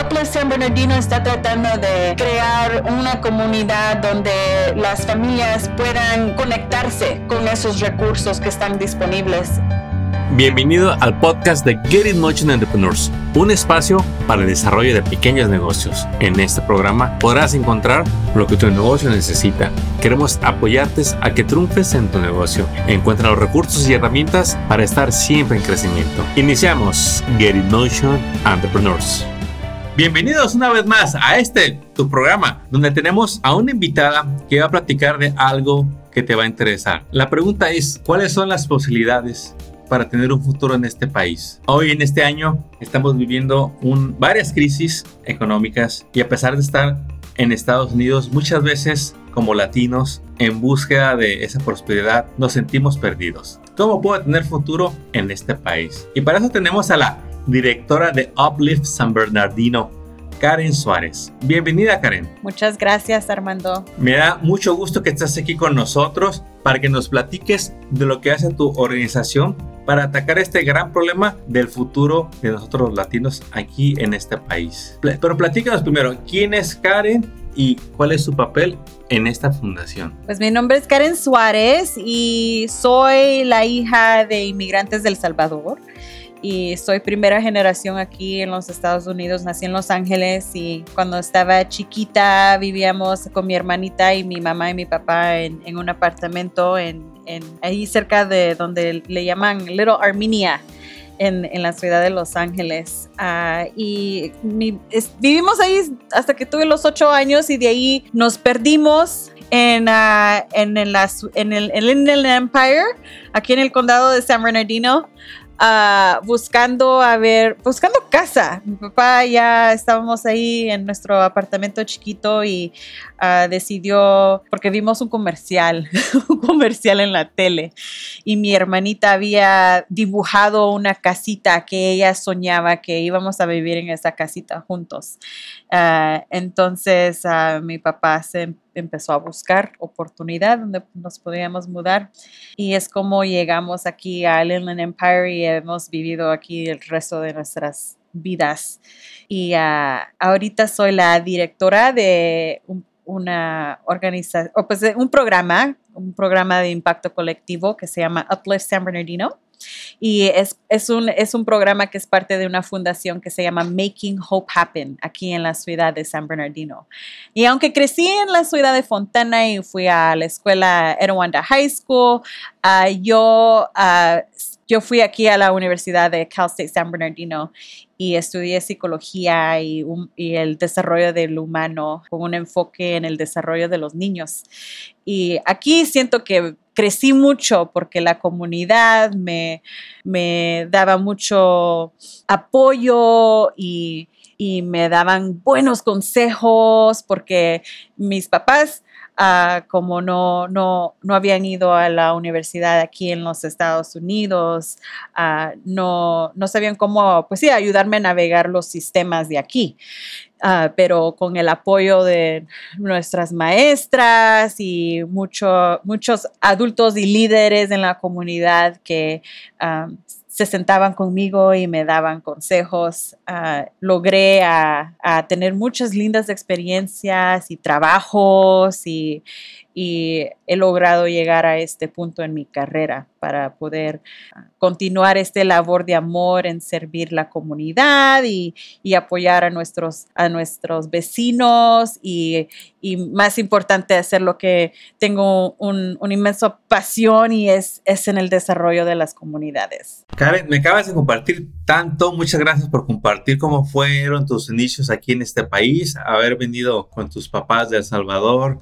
Uplift San Bernardino está tratando de crear una comunidad donde las familias puedan conectarse con esos recursos que están disponibles. Bienvenido al podcast de Get In Motion Entrepreneurs, un espacio para el desarrollo de pequeños negocios. En este programa podrás encontrar lo que tu negocio necesita. Queremos apoyarte a que triunfes en tu negocio. Encuentra los recursos y herramientas para estar siempre en crecimiento. Iniciamos Get In Motion Entrepreneurs. Bienvenidos una vez más a este, tu programa, donde tenemos a una invitada que va a platicar de algo que te va a interesar. La pregunta es, ¿cuáles son las posibilidades para tener un futuro en este país. Hoy en este año estamos viviendo varias crisis económicas y a pesar de estar en Estados Unidos muchas veces como latinos en búsqueda de esa prosperidad nos sentimos perdidos. ¿Cómo puedo tener futuro en este país? Y para eso tenemos a la directora de Uplift San Bernardino, Karen Suárez. Bienvenida Karen. Muchas gracias Armando. Me da mucho gusto que estés aquí con nosotros para que nos platiques de lo que hace tu organización para atacar este gran problema del futuro de nosotros los latinos aquí en este país. Pero platícanos primero, ¿quién es Karen y cuál es su papel en esta fundación? Pues mi nombre es Karen Suárez y soy la hija de inmigrantes del Salvador y soy primera generación aquí en los Estados Unidos. Nací en Los Ángeles y cuando estaba chiquita vivíamos con mi hermanita y mi mamá y mi papá en, un apartamento en, ahí cerca de donde le llaman Little Armenia. En, la ciudad de Los Ángeles. Ah, y vivimos ahí hasta que tuve los ocho años y de ahí nos perdimos en, uh, en, el, en, el, en el Empire, aquí en el condado de San Bernardino. Ah, buscando a ver, buscando casa. Mi papá ya estábamos ahí en nuestro apartamento chiquito y ah, decidió, porque vimos un comercial, un comercial en la tele y mi hermanita había dibujado una casita que ella soñaba que íbamos a vivir en esa casita juntos. Ah, entonces mi papá se empezó a buscar oportunidad donde nos podíamos mudar y es como llegamos aquí a Inland Empire y hemos vivido aquí el resto de nuestras vidas. Y ah, ahorita soy la directora de un, una organización, o pues un programa, un programa de impacto colectivo que se llama Uplift San Bernardino y es, es, un, es un programa que es parte de una fundación que se llama Making Hope Happen aquí en la ciudad de San Bernardino. Y aunque crecí en la ciudad de Fontana y fui a la escuela Erwanda High School, uh, yo, uh, yo fui aquí a la Universidad de Cal State San Bernardino y estudié psicología y, y, el desarrollo del humano con un enfoque en el desarrollo de los niños. Y aquí siento que crecí mucho porque la comunidad me, me daba mucho apoyo y, y, me daban buenos consejos porque mis papás, como no, no, no, habían ido a la universidad aquí en los Estados Unidos, no, no sabían cómo, pues sí, ayudarme a navegar los sistemas de aquí. Pero con el apoyo de nuestras maestras y muchos adultos y líderes en la comunidad que ah, se sentaban conmigo y me daban consejos, ah, logré a, tener muchas lindas experiencias y trabajos y, y he logrado llegar a este punto en mi carrera para poder ah, continuar este labor de amor en servir la comunidad y, apoyar a nuestros, a nuestros vecinos y, más importante hacer lo que tengo un, un inmenso pasión y es, es en el desarrollo de las comunidades. Karen, me acabas de compartir tanto, muchas gracias por compartir cómo fueron tus inicios aquí en este país, haber venido con tus papás de El Salvador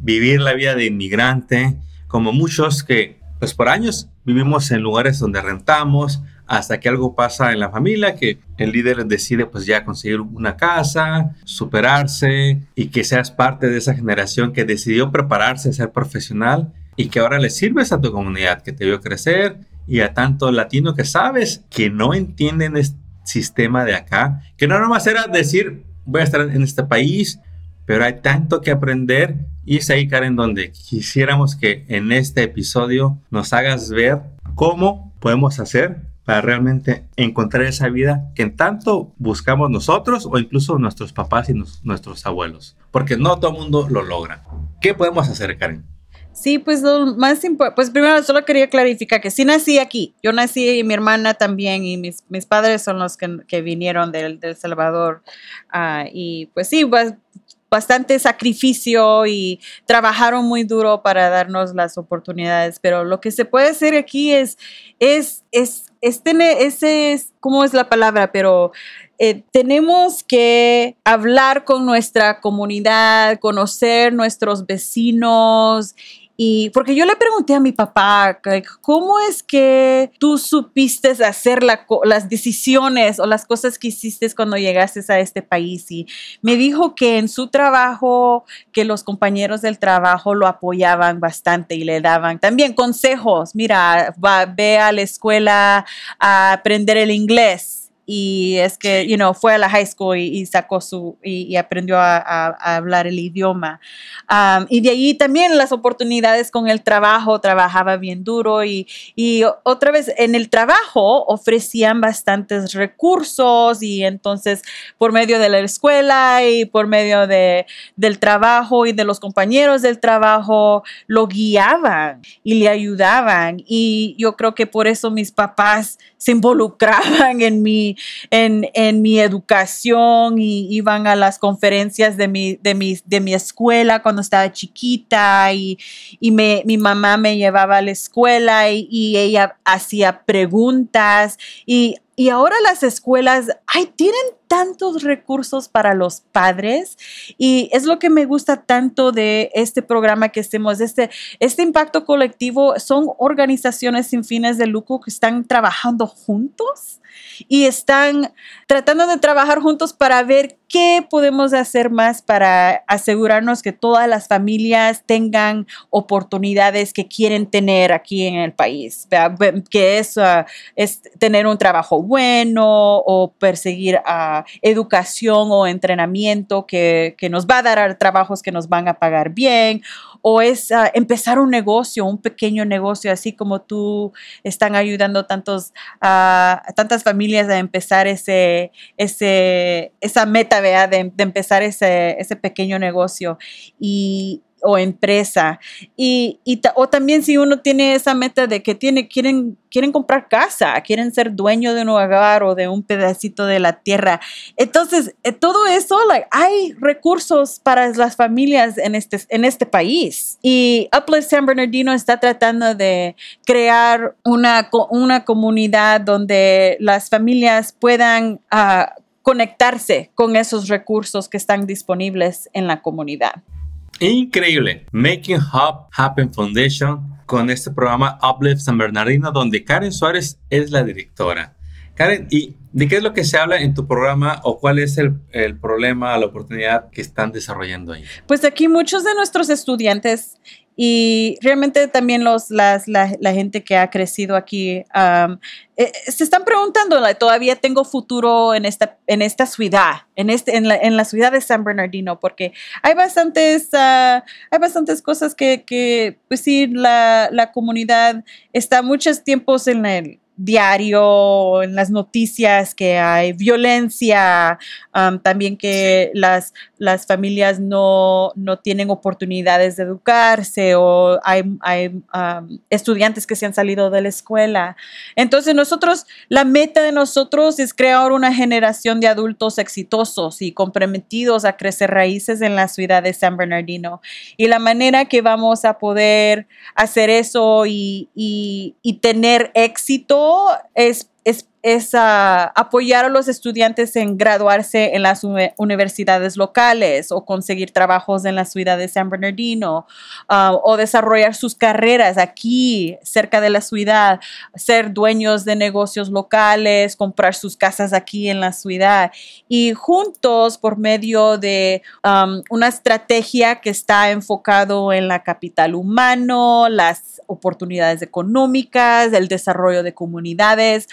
vivir la vida de inmigrante, como muchos que, pues por años vivimos en lugares donde rentamos, hasta que algo pasa en la familia, que el líder decide pues ya conseguir una casa, superarse y que seas parte de esa generación que decidió prepararse, ser profesional y que ahora le sirves a tu comunidad, que te vio crecer y a tanto latino que sabes que no entienden este sistema de acá, que no nomás era decir voy a estar en este país, pero hay tanto que aprender y es ahí, Karen, donde quisiéramos que en este episodio nos hagas ver cómo podemos hacer para realmente encontrar esa vida que tanto buscamos nosotros o incluso nuestros papás y nuestros abuelos, porque no todo el mundo lo logra. ¿Qué podemos hacer, Karen? Sí, pues lo más importante, pues primero solo quería clarificar que sí nací aquí. Yo nací y mi hermana también y mis, mis padres son los que, que vinieron del, del Salvador. Uh, y pues sí, pues, bastante sacrificio y trabajaron muy duro para darnos las oportunidades, pero lo que se puede hacer aquí es, es, es, es tener, ese es, ¿cómo es la palabra? Pero eh, tenemos que hablar con nuestra comunidad, conocer nuestros vecinos y porque yo le pregunté a mi papá, ¿cómo es que tú supiste hacer las decisiones o las cosas que hiciste cuando llegaste a este país? Y me dijo que en su trabajo, que los compañeros del trabajo lo apoyaban bastante y le daban también consejos. Mira, va, ve a la escuela a aprender el inglés y es que, you know, fue a la high school y, sacó su, y, aprendió a, hablar el idioma. Um, y de ahí también las oportunidades con el trabajo, trabajaba bien duro y, y otra vez en el trabajo ofrecían bastantes recursos y entonces por medio de la escuela y por medio de, del trabajo y de los compañeros del trabajo lo guiaban y le ayudaban y yo creo que por eso mis papás se involucraban en mi, en, en mi educación y iban a las conferencias de mi, de mi, de mi escuela cuando estaba chiquita y, y me, mi mamá me llevaba a la escuela y, y ella hacía preguntas y y ahora las escuelas, ay, tienen tantos recursos para los padres y es lo que me gusta tanto de este programa que hacemos, este, este impacto colectivo, son organizaciones sin fines de lucro que están trabajando juntos y están tratando de trabajar juntos para ver qué podemos hacer más para asegurarnos que todas las familias tengan oportunidades que quieren tener aquí en el país, que es, uh, es tener un trabajo bueno o perseguir uh, educación o entrenamiento que, que, nos va a dar trabajos que nos van a pagar bien o es uh, empezar un negocio, un pequeño negocio, así como tú están ayudando tantos, a tantas familias a empezar ese, ese, esa meta de, empezar ese, ese pequeño negocio. Y, o empresa. Y, y o también si uno tiene esa meta de que tiene, quieren, quieren comprar casa, quieren ser dueño de un hogar o de un pedacito de la tierra. Entonces, eh, todo eso, hay recursos para las familias en este, en este país. Y Uplift San Bernardino está tratando de crear una, una comunidad donde las familias puedan... Uh, conectarse con esos recursos que están disponibles en la comunidad. Increíble. Making Hub Happen Foundation con este programa Uplift San Bernardino, donde Karen Suárez es la directora. Karen, ¿y de qué es lo que se habla en tu programa o cuál es el, el problema, la oportunidad que están desarrollando ahí? Pues aquí muchos de nuestros estudiantes y realmente también los, la, gente que ha crecido aquí eh, se están preguntando, ¿todavía tengo futuro en esta, en esta ciudad, en, este, en, la, ciudad de San Bernardino? Porque hay bastantes, uh, hay bastantes cosas que, pues sí, la comunidad está muchos tiempos en el diario, en las noticias que hay violencia, um, también que las, las familias no, no, tienen oportunidades de educarse o hay, hay um, estudiantes que se han salido de la escuela. Entonces nosotros, la meta de nosotros es crear una generación de adultos exitosos y comprometidos a crecer raíces en la ciudad de San Bernardino. Y la manera que vamos a poder hacer eso y, y, y tener éxito es, es apoyar a los estudiantes en graduarse en las universidades locales o conseguir trabajos en la ciudad de San Bernardino ah, o desarrollar sus carreras aquí cerca de la ciudad, ser dueños de negocios locales, comprar sus casas aquí en la ciudad. Y juntos por medio de una estrategia que está enfocado en la capital humano, las oportunidades económicas, el desarrollo de comunidades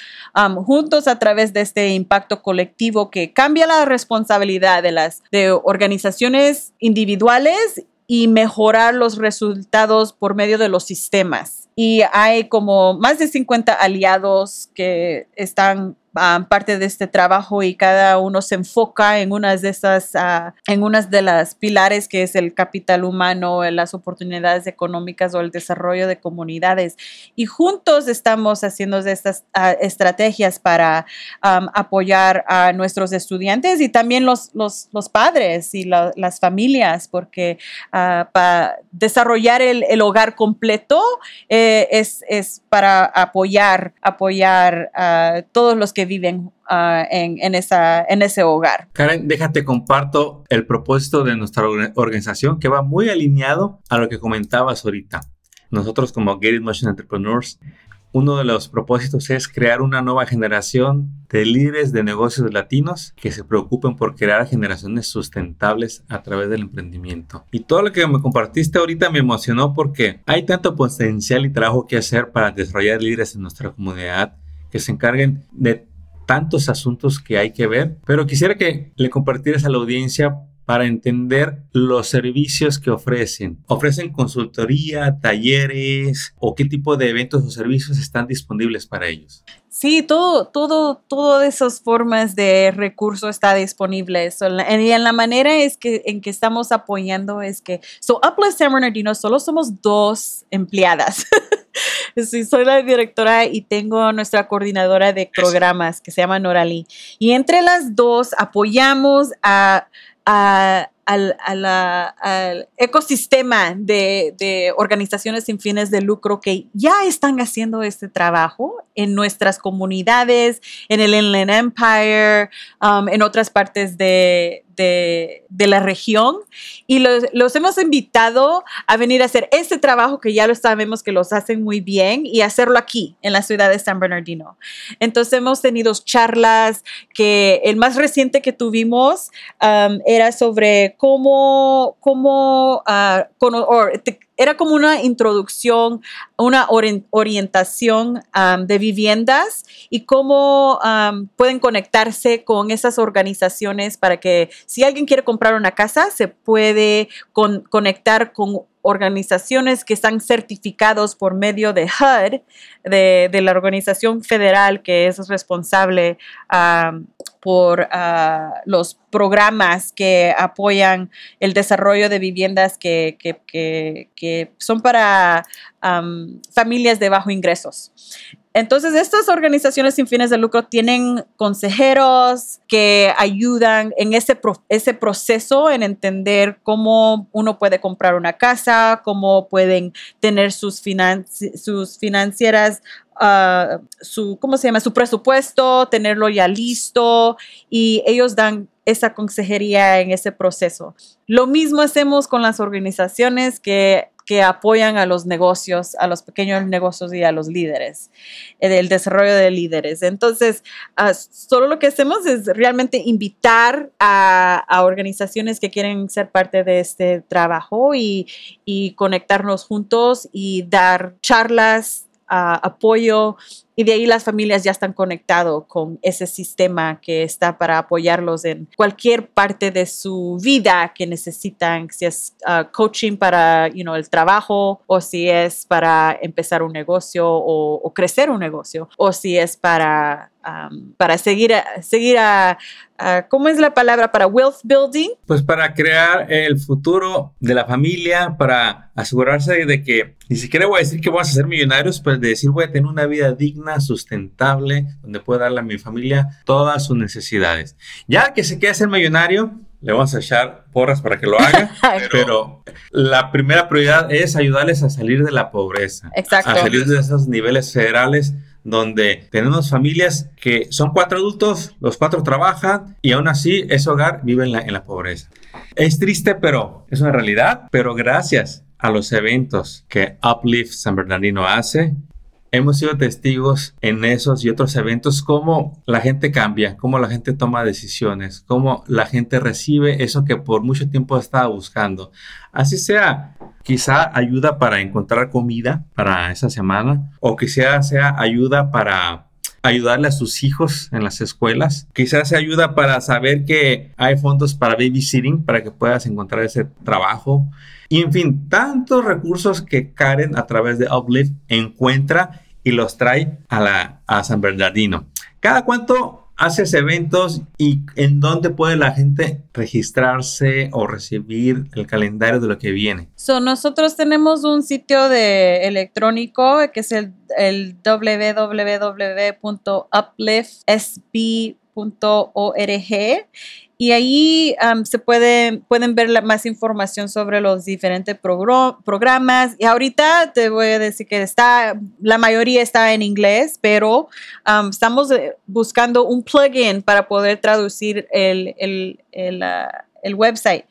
juntos a través de este impacto colectivo que cambia la responsabilidad de las organizaciones individuales y mejorar los resultados por medio de los sistemas. Y hay como más de 50 aliados que están Ah, parte de este trabajo y cada uno se enfoca en unas de esas, ah, en unas de las pilares que es el capital humano, las oportunidades económicas o el desarrollo de comunidades. Y juntos estamos haciendo estas ah, estrategias para apoyar a nuestros estudiantes y también los, los, padres y las familias, porque para desarrollar el, el hogar completo eh, es, es, para apoyar, apoyar a todos los que viven ah, en, esa, en ese hogar. Karen, déjate comparto el propósito de nuestra organización que va muy alineado a lo que comentabas ahorita. Nosotros como Get Motion Entrepreneurs uno de los propósitos es crear una nueva generación de líderes de negocios latinos que se preocupen por crear generaciones sustentables a través del emprendimiento. Y todo lo que me compartiste ahorita me emocionó porque hay tanto potencial y trabajo que hacer para desarrollar líderes en nuestra comunidad que se encarguen de tantos asuntos que hay que ver, pero quisiera que le compartieras a la audiencia para entender los servicios que ofrecen. ¿Ofrecen consultoría, talleres o qué tipo de eventos o servicios están disponibles para ellos? Sí, todo, todo, todas esas formas de recurso está disponible. y en la manera es que, en que estamos apoyando es que, so Uplift San Bernardino solo somos dos empleadas. Sí, soy la directora y tengo nuestra coordinadora de programas que se llama Norali. Y entre las dos apoyamos a, al, ecosistema de, organizaciones sin fines de lucro que ya están haciendo este trabajo en nuestras comunidades, en el Inland Empire, um, en otras partes de, de, la región y los, hemos invitado a venir a hacer este trabajo que ya lo sabemos que los hacen muy bien y hacerlo aquí en la ciudad de San Bernardino. Entonces hemos tenido charlas que el más reciente que tuvimos um, era sobre cómo, cómo uh, era como una introducción, una orientación um, de viviendas y cómo um, pueden conectarse con esas organizaciones para que si alguien quiere comprar una casa, se puede conectar con organizaciones que están certificados por medio de HUD, de, la organización federal que es responsable um, por uh, los programas que apoyan el desarrollo de viviendas que, son para familias de bajo ingresos. Entonces, estas organizaciones sin fines de lucro tienen consejeros que ayudan en ese, ese proceso, en entender cómo uno puede comprar una casa, cómo pueden tener sus, sus financieras uh, su, ¿cómo se llama? Su presupuesto, tenerlo ya listo y ellos dan esa consejería en ese proceso. Lo mismo hacemos con las organizaciones que, que apoyan a los negocios, a los pequeños negocios y a los líderes, eh, el desarrollo de líderes. Entonces, uh, solo lo que hacemos es realmente invitar a, organizaciones que quieren ser parte de este trabajo y conectarnos juntos y dar charlas apoyo y de ahí las familias ya están conectados con ese sistema que está para apoyarlos en cualquier parte de su vida que necesitan, si es ah, coaching para you know, el trabajo o si es para empezar un negocio o, crecer un negocio o si es para, para seguir, a, seguir a, ¿cómo es la palabra? Para wealth building. Pues para crear el futuro de la familia, para asegurarse de que ni siquiera voy a decir que vamos a ser millonarios, pero de decir voy a tener una vida digna sustentable, donde pueda darle a mi familia todas sus necesidades. Ya que se quiere ser millonario, le vamos a echar porras para que lo haga, pero la primera prioridad es ayudarles a salir de la pobreza, Exacto. a salir de esos niveles federales donde tenemos familias que son cuatro adultos, los cuatro trabajan y aún así ese hogar vive en la, en la pobreza. Es triste, pero es una realidad, pero gracias a los eventos que Uplift San Bernardino hace, hemos sido testigos en esos y otros eventos cómo la gente cambia, cómo la gente toma decisiones, cómo la gente recibe eso que por mucho tiempo estaba buscando. Así sea, quizá ayuda para encontrar comida para esa semana o quizá sea ayuda para ayudarle a sus hijos en las escuelas. Quizás se ayuda para saber que hay fondos para babysitting para que puedas encontrar ese trabajo. Y en fin, tantos recursos que Karen a través de Uplift encuentra y los trae a, la, San Bernardino. ¿Cada cuánto haces eventos y en dónde puede la gente registrarse o recibir el calendario de lo que viene? So, nosotros tenemos un sitio electrónico que es el, el www.upliftsb.org y ahí se puede, pueden ver más información sobre los diferentes programas. Y ahorita te voy a decir que está, la mayoría está en inglés, pero estamos eh, buscando un plugin para poder traducir el, el, el, ah, el website.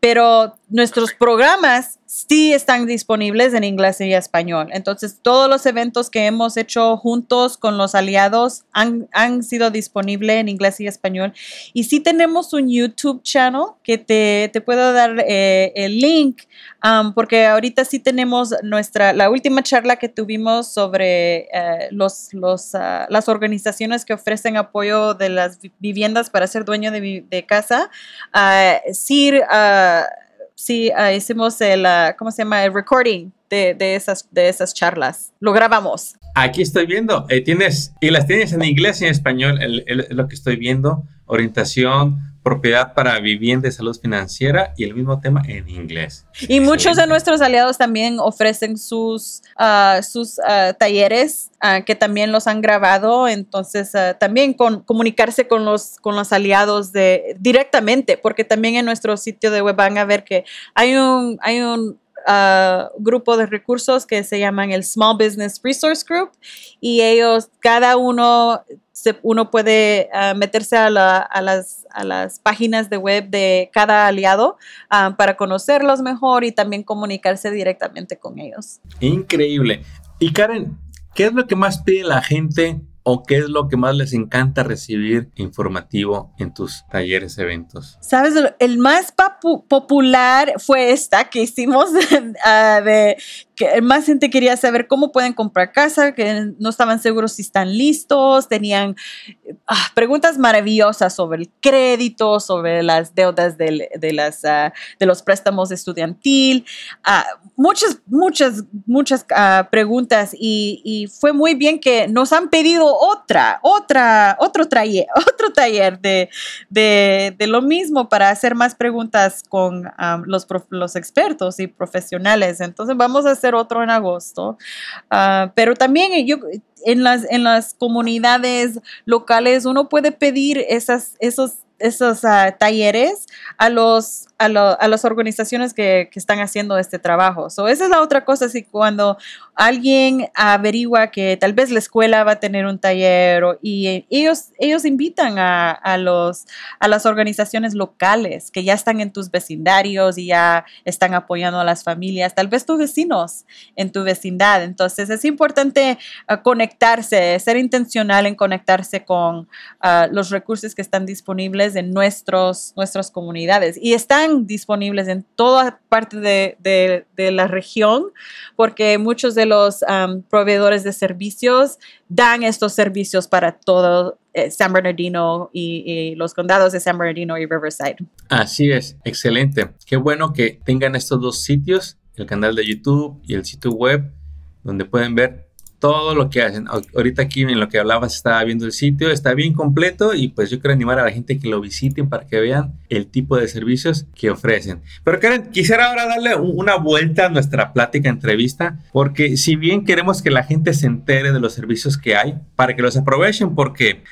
Pero nuestros programas sí están disponibles en inglés y español. Entonces, todos los eventos que hemos hecho juntos con los aliados han, han sido disponibles en inglés y español. Y sí tenemos un YouTube channel que te, te puedo dar eh, el link, um, porque ahorita sí tenemos nuestra, la última charla que tuvimos sobre eh, los, los, uh, las organizaciones que ofrecen apoyo de las viviendas para ser dueño de, de casa. Uh, sí, uh, sí uh, hicimos el, uh, ¿cómo se llama? El recording de, de, esas, de esas charlas. Lo grabamos. Aquí estoy viendo, eh, tienes, y las tienes en inglés y en español, lo que estoy viendo, orientación, propiedad para vivienda y salud financiera y el mismo tema en inglés. Y muchos de nuestros aliados también ofrecen sus, uh, sus uh, talleres uh, que también los han grabado, entonces también con, comunicarse con los, con los aliados de, directamente, porque también en nuestro sitio de web van a ver que hay un, hay un grupo de recursos que se llaman el Small Business Resource Group y ellos, cada uno uno puede uh, meterse a, la, a, las, a, las, páginas de web de cada aliado uh, para conocerlos mejor y también comunicarse directamente con ellos. Increíble. Y Karen, ¿qué es lo que más pide la gente o qué es lo que más les encanta recibir informativo en tus talleres, eventos? Sabes, el más popular fue esta que hicimos uh, de que más gente quería saber cómo pueden comprar casa, que no estaban seguros si están listos, tenían ah, preguntas maravillosas sobre el crédito, sobre las deudas de, de las, uh, de los préstamos estudiantil, uh, muchas, muchas, muchas uh, preguntas y, y, fue muy bien que nos han pedido otra, otra, otro taller, otro taller de, de, de lo mismo para hacer más preguntas con los, los expertos y profesionales. Entonces vamos a hacer otro en agosto. Uh, pero también yo, en, las, en las comunidades locales uno puede pedir esas, esos, esos uh, talleres a los a, lo, las organizaciones que, están haciendo este trabajo. So, esa es la otra cosa, si cuando alguien averigua que tal vez la escuela va a tener un taller y ellos, ellos invitan a, los, a las organizaciones locales que ya están en tus vecindarios y ya están apoyando a las familias, tal vez tus vecinos en tu vecindad. Entonces es importante uh, conectarse, ser intencional en conectarse con uh, los recursos que están disponibles en nuestros, nuestras comunidades. Y están disponibles en toda parte de, de, la región, porque muchos de los um, proveedores de servicios dan estos servicios para todo eh, San Bernardino y, los condados de San Bernardino y Riverside. Así es, excelente. Qué bueno que tengan estos dos sitios, el canal de YouTube y el sitio web, donde pueden ver todo lo que hacen. Ahorita aquí en lo que hablabas estaba viendo el sitio, está bien completo y pues yo quiero animar a la gente que lo visiten para que vean el tipo de servicios que ofrecen. Pero Karen, quisiera ahora darle una vuelta a nuestra plática entrevista porque si bien queremos que la gente se entere de los servicios que hay para que los aprovechen porque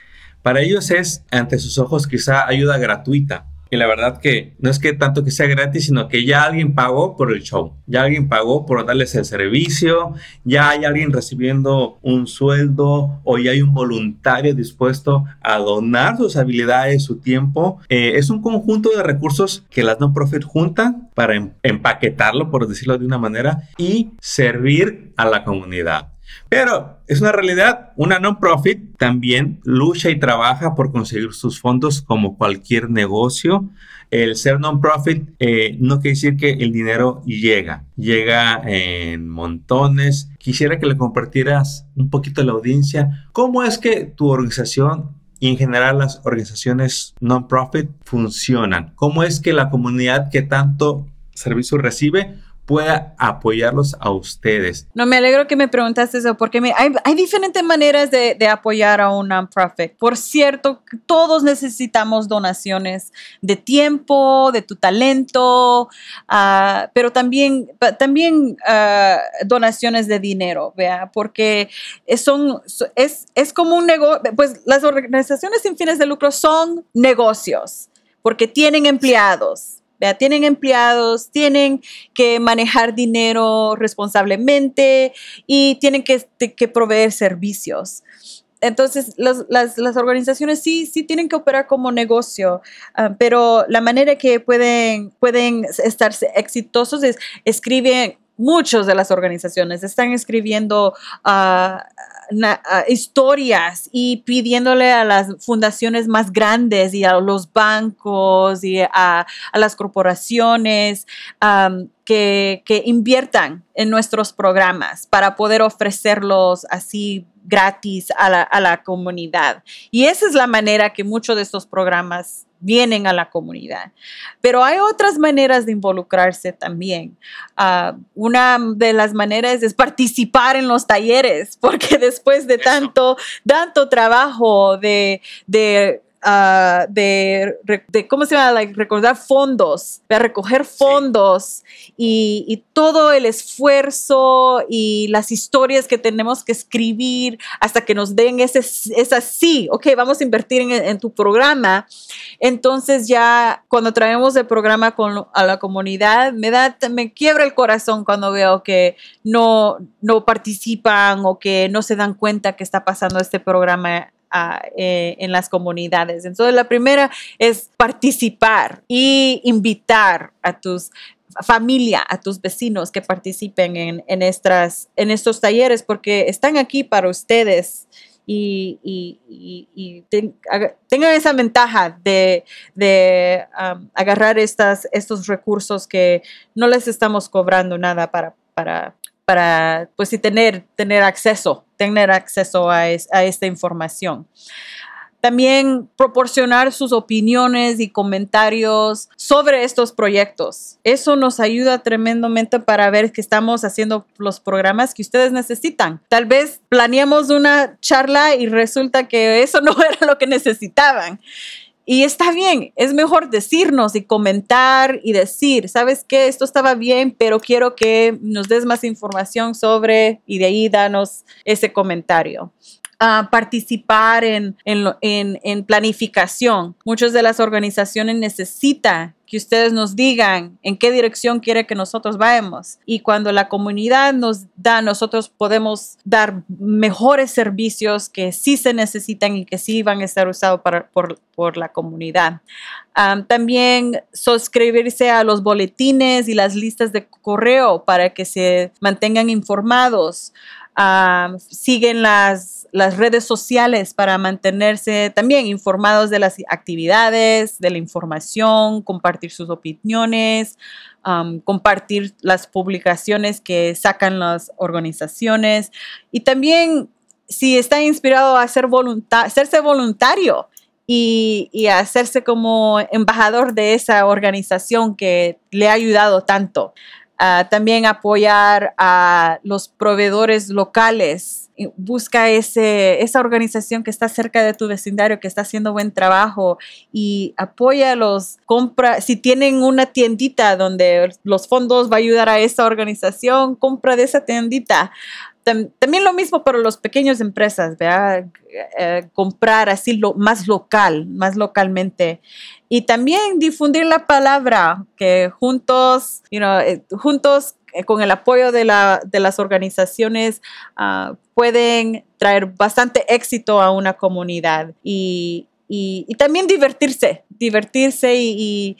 para ellos es ante sus ojos quizá ayuda gratuita y la verdad que no es que tanto que sea gratis, sino que ya alguien pagó por el show, ya alguien pagó por darles el servicio, ya hay alguien recibiendo un sueldo o ya hay un voluntario dispuesto a donar sus habilidades, su tiempo. Eh, es un conjunto de recursos que las no-profit juntan para em-, empaquetarlo, por decirlo de una manera, y servir a la comunidad. Pero es una realidad, una non-profit también lucha y trabaja por conseguir sus fondos como cualquier negocio. El ser non-profit eh, no quiere decir que el dinero llega, llega en montones. Quisiera que le compartieras un poquito a la audiencia cómo es que tu organización y en general las organizaciones non-profit funcionan. ¿Cómo es que la comunidad que tanto servicio recibe pueda apoyarlos a ustedes. No, me alegro que me preguntaste eso, porque hay, diferentes maneras de, apoyar a un non-profit. Por cierto, todos necesitamos donaciones de tiempo, de tu talento, ah, pero también, también ah, donaciones de dinero, ¿vea? porque son, es, es como un negocio, pues las organizaciones sin fines de lucro son negocios, porque tienen empleados tienen empleados, tienen que manejar dinero responsablemente y tienen que, proveer servicios. Entonces, las, organizaciones sí, sí tienen que operar como negocio, ah, pero la manera que pueden, pueden estar exitosos es escriben, muchas de las organizaciones están escribiendo uh, historias y pidiéndole a las fundaciones más grandes y a los bancos y a, las corporaciones que, que, inviertan en nuestros programas para poder ofrecerlos así gratis a la, a la comunidad. Y esa es la manera que muchos de estos programas vienen a la comunidad. Pero hay otras maneras de involucrarse también. Ah, una de las maneras es participar en los talleres, porque después de tanto, tanto trabajo de, de Ah, de, ¿cómo se llama? recordar fondos, de recoger fondos y, todo el esfuerzo y las historias que tenemos que escribir hasta que nos den ese, esa sí, ok, vamos a invertir en, tu programa. Entonces ya cuando traemos el programa con, a la comunidad, me da, me quiebra el corazón cuando veo que no, no participan o que no se dan cuenta que está pasando este programa eh, en las comunidades. Entonces, la primera es participar y invitar a tus familia, a tus vecinos que participen en, en, estas, en estos talleres, porque están aquí para ustedes y, y, tengan esa ventaja de, de um, agarrar estos recursos que no les estamos cobrando nada para, para para pues tener, tener acceso, tener acceso a esta información. También proporcionar sus opiniones y comentarios sobre estos proyectos. Eso nos ayuda tremendamente para ver que estamos haciendo los programas que ustedes necesitan. Tal vez planeamos una charla y resulta que eso no era lo que necesitaban. Y está bien, es mejor decirnos y comentar y decir, ¿sabes qué? Esto estaba bien, pero quiero que nos des más información sobre y de ahí danos ese comentario. Participar en, en, en, en, planificación. Muchas de las organizaciones necesitan que ustedes nos digan en qué dirección quiere que nosotros vayamos. Y cuando la comunidad nos da, nosotros podemos dar mejores servicios que sí se necesitan y que sí van a estar usados para, por, por la comunidad. también suscribirse a los boletines y las listas de correo para que se mantengan informados. Siguen las las redes sociales para mantenerse también informados de las actividades, de la información, compartir sus opiniones, compartir las publicaciones que sacan las organizaciones y también si está inspirado a ser hacerse voluntario y, y hacerse como embajador de esa organización que le ha ayudado tanto. Ah, también apoyar a los proveedores locales. Busca ese, esa organización que está cerca de tu vecindario, que está haciendo buen trabajo y apoya los compra. Si tienen una tiendita donde los fondos va a ayudar a esa organización, compra de esa tiendita. También lo mismo para los pequeños empresas, eh, comprar así lo, más local, más localmente. Y también difundir la palabra, que juntos, you know, eh, juntos eh, con el apoyo de, la, de las organizaciones uh, pueden traer bastante éxito a una comunidad. Y, y, también divertirse, divertirse y,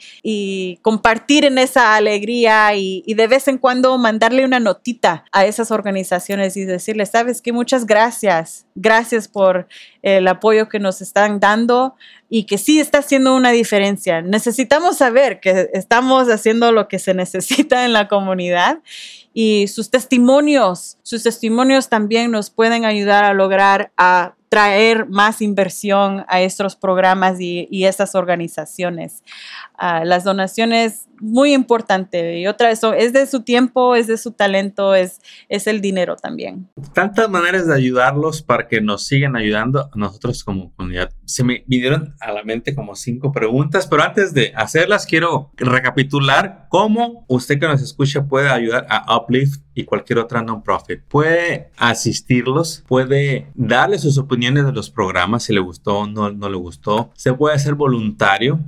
compartir en esa alegría y, de vez en cuando mandarle una notita a esas organizaciones y decirles, sabes que muchas gracias, gracias por el apoyo que nos están dando y que sí está haciendo una diferencia. Necesitamos saber que estamos haciendo lo que se necesita en la comunidad y sus testimonios, sus testimonios también nos pueden ayudar a lograr a traer más inversión a estos programas y, y estas organizaciones. Las donaciones, muy importante. Y otra vez, es de su tiempo, es de su talento, es, es el dinero también. Tantas maneras de ayudarlos para que nos sigan ayudando a nosotros como comunidad. Se me vinieron a la mente como cinco preguntas, pero antes de hacerlas, quiero recapitular cómo usted que nos escucha puede ayudar a Uplift y cualquier otra non-profit. Puede asistirlos, puede darle sus opiniones de los programas, si le gustó o no, no le gustó. Se puede hacer voluntario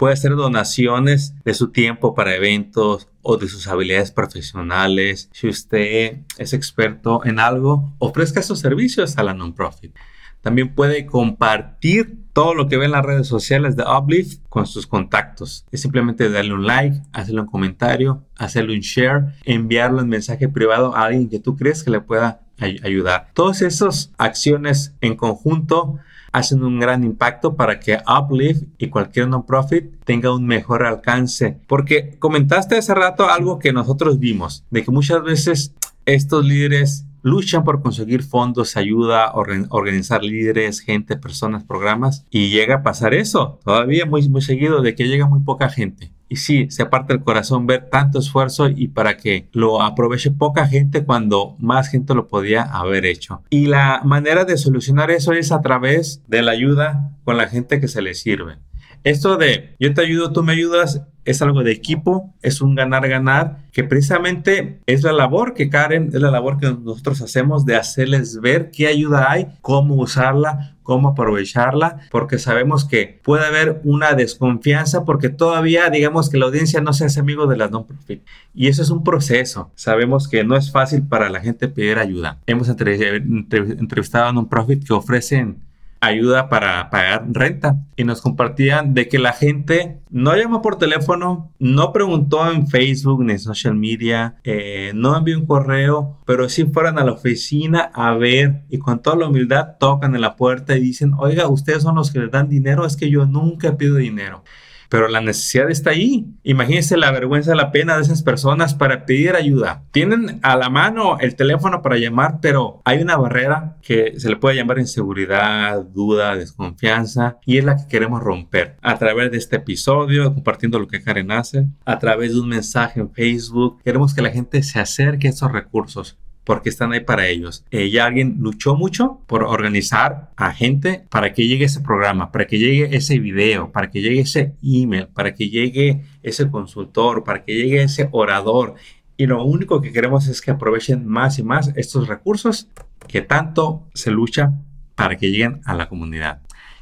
Puede hacer donaciones de su tiempo para eventos o de sus habilidades profesionales. Si usted es experto en algo, ofrezca sus servicios a la non-profit. También puede compartir todo lo que ve en las redes sociales de Uplift con sus contactos. Es simplemente darle un like, hacerle un comentario, hacerle un share, enviarlo en mensaje privado a alguien que tú crees que le pueda ayudar. Todas esas acciones en conjunto hacen un gran impacto para que Uplift y cualquier non-profit tenga un mejor alcance. Porque comentaste hace rato algo que nosotros vimos, de que muchas veces estos líderes luchan por conseguir fondos, ayuda, organizar líderes, gente, personas, programas y llega a pasar eso todavía muy, muy seguido de que llega muy poca gente. Y sí, se aparte el corazón ver tanto esfuerzo y para que lo aproveche poca gente cuando más gente lo podía haber hecho. Y la manera de solucionar eso es a través de la ayuda con la gente que se le sirve. Esto de yo te ayudo, tú me ayudas, es algo de equipo, es un ganar-ganar, que precisamente es la labor que Karen, es la labor que nosotros hacemos de hacerles ver qué ayuda hay, cómo usarla, cómo aprovecharla, porque sabemos que puede haber una desconfianza porque todavía digamos que la audiencia no se hace amigo de las non-profit. Y eso es un proceso. Sabemos que no es fácil para la gente pedir ayuda. Hemos entrevistado a non-profit que ofrecen ayuda para pagar renta. Y nos compartían de que la gente no llamó por teléfono, no preguntó en Facebook ni en social media, eh, no envió un correo, pero sí fueron a la oficina a ver y con toda la humildad tocan en la puerta y dicen, oiga, ustedes son los que les dan dinero, es que yo nunca pido dinero pero la necesidad está ahí. Imagínense la vergüenza, la pena de esas personas para pedir ayuda. Tienen a la mano el teléfono para llamar, pero hay una barrera que se le puede llamar inseguridad, duda, desconfianza, y es la que queremos romper a través de este episodio, compartiendo lo que Karen hace, a través de un mensaje en Facebook. Queremos que la gente se acerque a esos recursos porque están ahí para ellos. Ya alguien luchó mucho por organizar a gente para que llegue ese programa, para que llegue ese video, para que llegue ese email, para que llegue ese consultor, para que llegue ese orador. Y lo único que queremos es que aprovechen más y más estos recursos que tanto se lucha para que lleguen a la comunidad.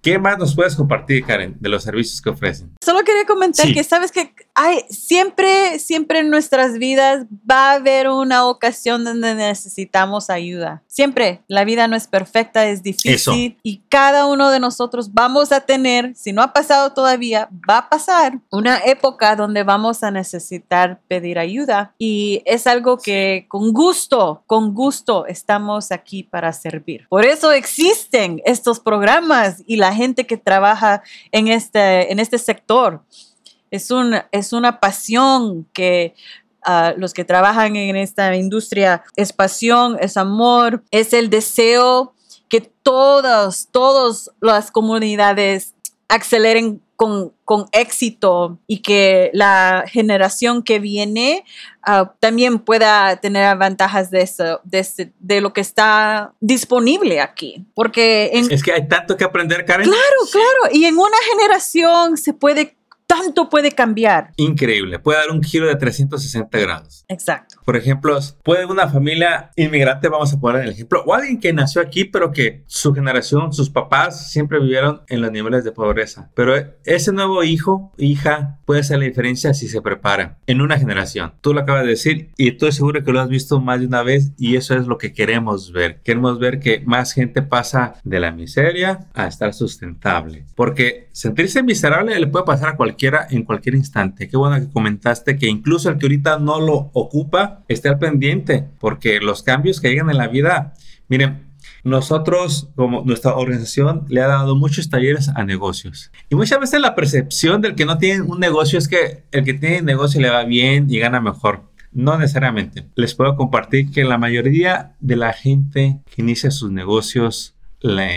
¿Qué más nos puedes compartir, Karen, de los servicios que ofrecen? Solo quería comentar que sabes que hay, siempre, siempre en nuestras vidas va a haber una ocasión donde necesitamos ayuda. Siempre. La vida no es perfecta, es difícil y cada uno de nosotros vamos a tener, si no ha pasado todavía, va a pasar una época donde vamos a necesitar pedir ayuda y es algo que con gusto, con gusto estamos aquí para servir. Por eso existen estos programas y la gente que trabaja en este, en este sector. Es, un, es una pasión que uh, los que trabajan en esta industria es pasión, es amor, es el deseo que todas, todas las comunidades aceleren con, con, éxito y que la generación que viene uh, también pueda tener ventajas de, eso, de, de, lo que está disponible aquí. Porque es que hay tanto que aprender, Karen. Claro, claro. Y en una generación se puede tanto puede cambiar. Increíble, puede dar un giro de 360 grados. Exacto. Por ejemplo, puede una familia inmigrante, vamos a poner el ejemplo, o alguien que nació aquí, pero que su generación, sus papás siempre vivieron en los niveles de pobreza. Pero ese nuevo hijo, hija, puede hacer la diferencia si se prepara en una generación. Tú lo acabas de decir y estoy seguro que lo has visto más de una vez y eso es lo que queremos ver. Queremos ver que más gente pasa de la miseria a estar sustentable. Porque sentirse miserable le puede pasar a cualquiera en cualquier instante. Qué bueno que comentaste que incluso el que ahorita no lo ocupa esté al pendiente, porque los cambios que llegan en la vida, miren, nosotros, como nuestra organización, le ha dado muchos talleres a negocios. Y muchas veces la percepción del que no tiene un negocio es que el que tiene negocio le va bien y gana mejor. No necesariamente. Les puedo compartir que la mayoría de la gente que inicia sus negocios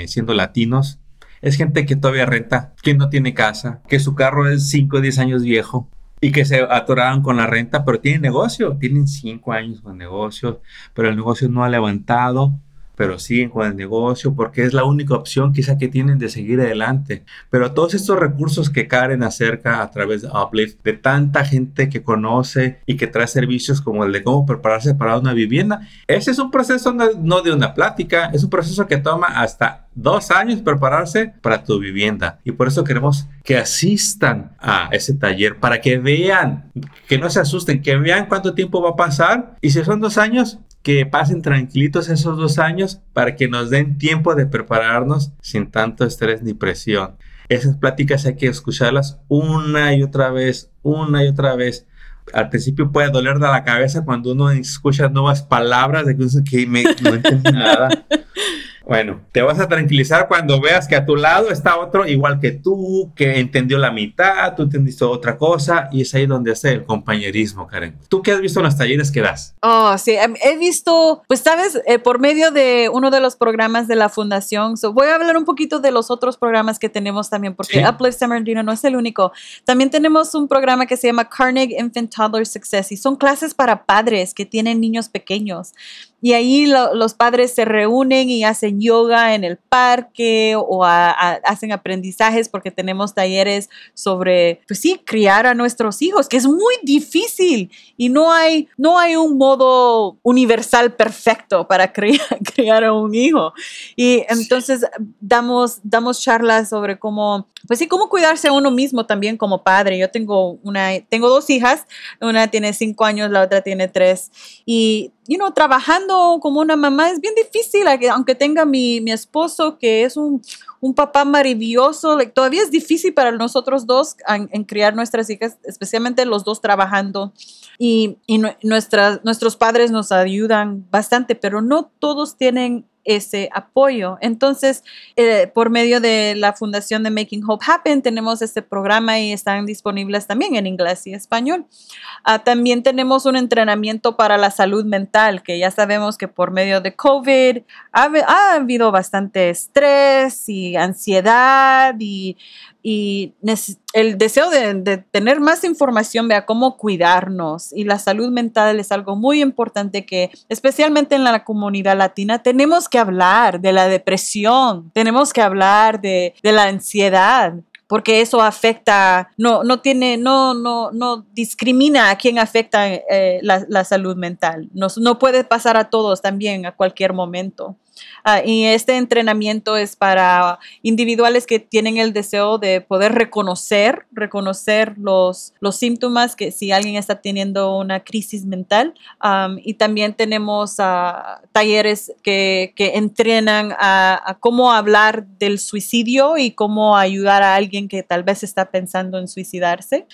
siendo latinos es gente que todavía renta, que no tiene casa, que su carro es 5 o 10 años viejo y que se atoraron con la renta, pero tienen negocio, tienen 5 años con negocio, pero el negocio no ha levantado pero siguen con el negocio porque es la única opción quizá que tienen de seguir adelante. Pero todos estos recursos que Karen acerca a través de Uplift, de tanta gente que conoce y que trae servicios como el de cómo prepararse para una vivienda, ese es un proceso no de una plática, es un proceso que toma hasta dos años prepararse para tu vivienda. Y por eso queremos que asistan a ese taller para que vean, que no se asusten, que vean cuánto tiempo va a pasar. Y si son dos años, que pasen tranquilitos esos dos años para que nos den tiempo de prepararnos sin tanto estrés ni presión. Esas pláticas hay que escucharlas una y otra vez, una y otra vez. Al principio puede doler de la cabeza cuando uno escucha nuevas palabras de que me, no entiendo nada. Bueno, te vas a tranquilizar cuando veas que a tu lado está otro igual que tú, que entendió la mitad, tú entendiste otra cosa y es ahí donde hace el compañerismo, Karen. ¿Tú qué has visto en los talleres que das? Oh, sí, em, he visto, pues sabes, eh, por medio de uno de los programas de la fundación, voy a hablar un poquito de los otros programas que tenemos también, porque Uplift San Bernardino no es el único. También tenemos un programa que se llama Carnegie Infant Toddler Success y son clases para padres que tienen niños pequeños. Y ahí los padres se reúnen y hacen yoga en el parque o hacen aprendizajes porque tenemos talleres sobre, pues sí, criar a nuestros hijos, que es muy difícil y no hay, no hay un modo universal perfecto para criar, criar a un hijo. Y entonces damos, damos charlas sobre cómo, pues sí, cómo cuidarse a uno mismo también como padre. Yo tengo una, tengo dos hijas, una tiene cinco años, la otra tiene tres. Y you know, trabajando como una mamá es bien difícil, aunque tenga mi, mi esposo que es un, un papá maravilloso, todavía es difícil para nosotros dos en, criar nuestras hijas, especialmente los dos trabajando. Y, y nuestras, nuestros padres nos ayudan bastante, pero no todos tienen ese apoyo. Entonces, eh, por medio de la fundación de Making Hope Happen, tenemos este programa y están disponibles también en inglés y español. Ah, también tenemos un entrenamiento para la salud mental, que ya sabemos que por medio de COVID ha, ha habido bastante estrés y ansiedad y y el deseo de, tener más información, vea cómo cuidarnos y la salud mental es algo muy importante que especialmente en la comunidad latina tenemos que hablar de la depresión, tenemos que hablar de, la ansiedad, porque eso afecta, no, no tiene, no, no, no discrimina a quien afecta eh, la, salud mental. no puede pasar a todos también a cualquier momento. Ah, y este entrenamiento es para individuales que tienen el deseo de poder reconocer, reconocer los, los síntomas que si alguien está teniendo una crisis mental. y también tenemos uh, talleres que, que entrenan a, cómo hablar del suicidio y cómo ayudar a alguien que tal vez está pensando en suicidarse.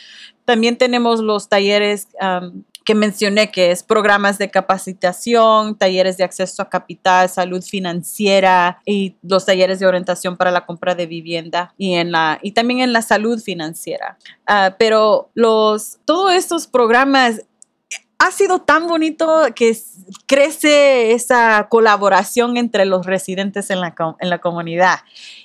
También tenemos los talleres que mencioné, que es programas de capacitación, talleres de acceso a capital, salud financiera y los talleres de orientación para la compra de vivienda y, en la, y también en la salud financiera. Ah, pero los, todos estos programas ha sido tan bonito que crece esa colaboración entre los residentes en la, en la comunidad.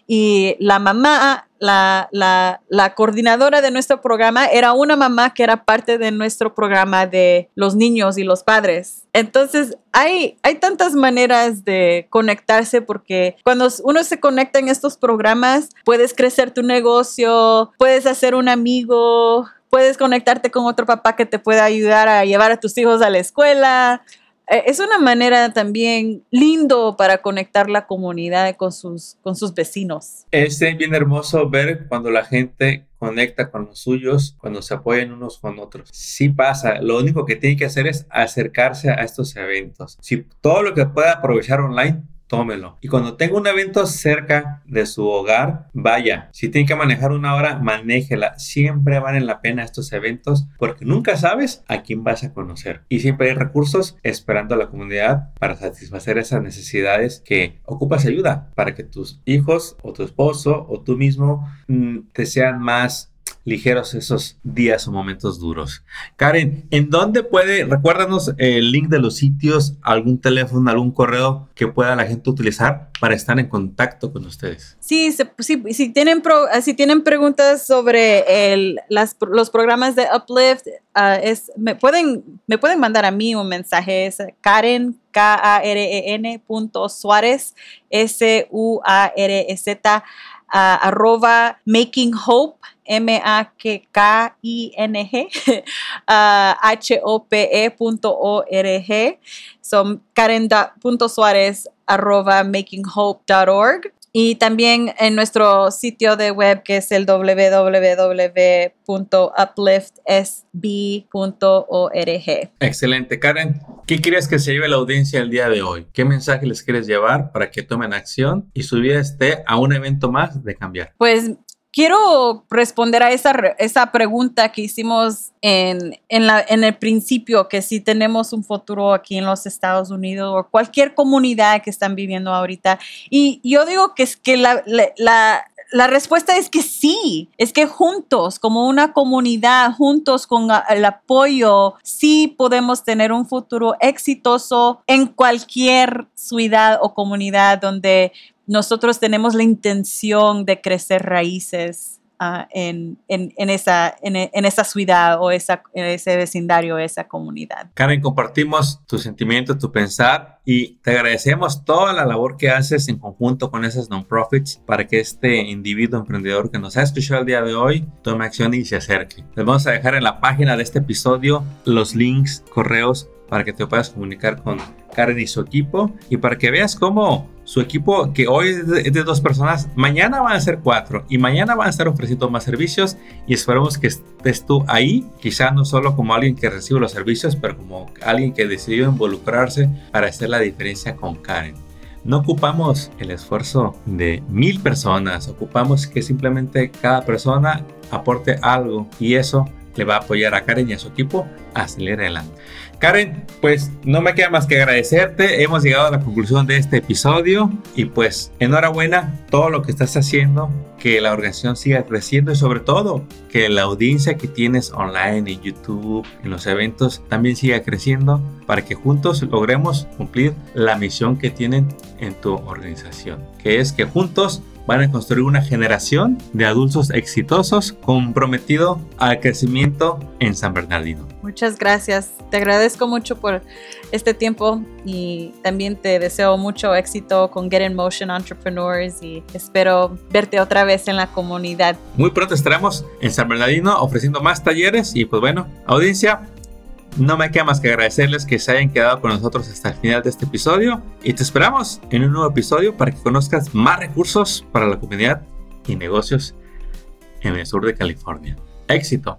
Y la mamá, la, la, la, coordinadora de nuestro programa, era una mamá que era parte de nuestro programa de los niños y los padres. Entonces, hay, hay tantas maneras de conectarse porque cuando uno se conecta en estos programas, puedes crecer tu negocio, puedes hacer un amigo, puedes conectarte con otro papá que te pueda ayudar a llevar a tus hijos a la escuela. Eh, es una manera también lindo para conectar la comunidad con sus, con sus vecinos. Es bien hermoso ver cuando la gente conecta con los suyos, cuando se apoyan unos con otros. Sí pasa, lo único que tiene que hacer es acercarse a estos eventos. Si todo lo que pueda aprovechar online, tómelo. Y cuando tenga un evento cerca de su hogar, vaya. Si tiene que manejar una hora, manéjela. Siempre valen la pena estos eventos porque nunca sabes a quién vas a conocer. Y siempre hay recursos esperando a la comunidad para satisfacer esas necesidades que ocupas ayuda para que tus hijos o tu esposo o tú mismo mm, te sean más ligeros esos días o momentos duros. Karen, ¿en dónde puede, recuérdanos el link de los sitios, algún teléfono, algún correo que pueda la gente utilizar para estar en contacto con ustedes? Sí, si, tienen si tienen preguntas sobre los programas de Uplift, ah, es, me, pueden, me pueden mandar a mí un mensaje, es Karen, K-A-R-E-N punto Suárez, S-U-A-R-E-Z, arroba Making Hope M-A-K-I-N-G, H-O-P-E.org. Son arroba makinghope.org. Y también en nuestro sitio de web que es el www.upliftsb.org. Excelente. Karen, ¿qué quieres que se lleve la audiencia el día de hoy? ¿Qué mensaje les quieres llevar para que tomen acción y su vida esté a un evento más de cambiar? Pues quiero responder a esa, esa pregunta que hicimos en, en, la, en, el principio, que si tenemos un futuro aquí en los Estados Unidos o cualquier comunidad que están viviendo ahorita. Y yo digo que es que la, la, la respuesta es que sí, es que juntos, como una comunidad, juntos con el apoyo, sí podemos tener un futuro exitoso en cualquier ciudad o comunidad donde nosotros tenemos la intención de crecer raíces ah, en, esa, en, esa ciudad o esa, en ese vecindario, esa comunidad. Karen, compartimos tu sentimiento, tu pensar y te agradecemos toda la labor que haces en conjunto con esas non-profits para que este individuo emprendedor que nos ha escuchado el día de hoy tome acción y se acerque. Les vamos a dejar en la página de este episodio los links, correos para que te puedas comunicar con Karen y su equipo y para que veas cómo su equipo, que hoy es de, dos personas, mañana van a ser cuatro y mañana van a estar ofreciendo más servicios y esperamos que estés tú ahí, quizá no solo como alguien que recibe los servicios, pero como alguien que decidió involucrarse para hacer la diferencia con Karen. No ocupamos el esfuerzo de mil personas, ocupamos que simplemente cada persona aporte algo y eso le va a apoyar a Karen y a su equipo a salir adelante. Karen, pues no me queda más que agradecerte. Hemos llegado a la conclusión de este episodio y pues enhorabuena todo lo que estás haciendo, que la organización siga creciendo y sobre todo que la audiencia que tienes online en YouTube, en los eventos, también siga creciendo para que juntos logremos cumplir la misión que tienen en tu organización, que es que juntos van a construir una generación de adultos exitosos comprometido al crecimiento en San Bernardino. Muchas gracias. Te agradezco mucho por este tiempo y también te deseo mucho éxito con Get in Motion Entrepreneurs y espero verte otra vez en la comunidad. Muy pronto estaremos en San Bernardino ofreciendo más talleres y pues bueno, audiencia, no me queda más que agradecerles que se hayan quedado con nosotros hasta el final de este episodio y te esperamos en un nuevo episodio para que conozcas más recursos para la comunidad y negocios en el sur de California. Éxito.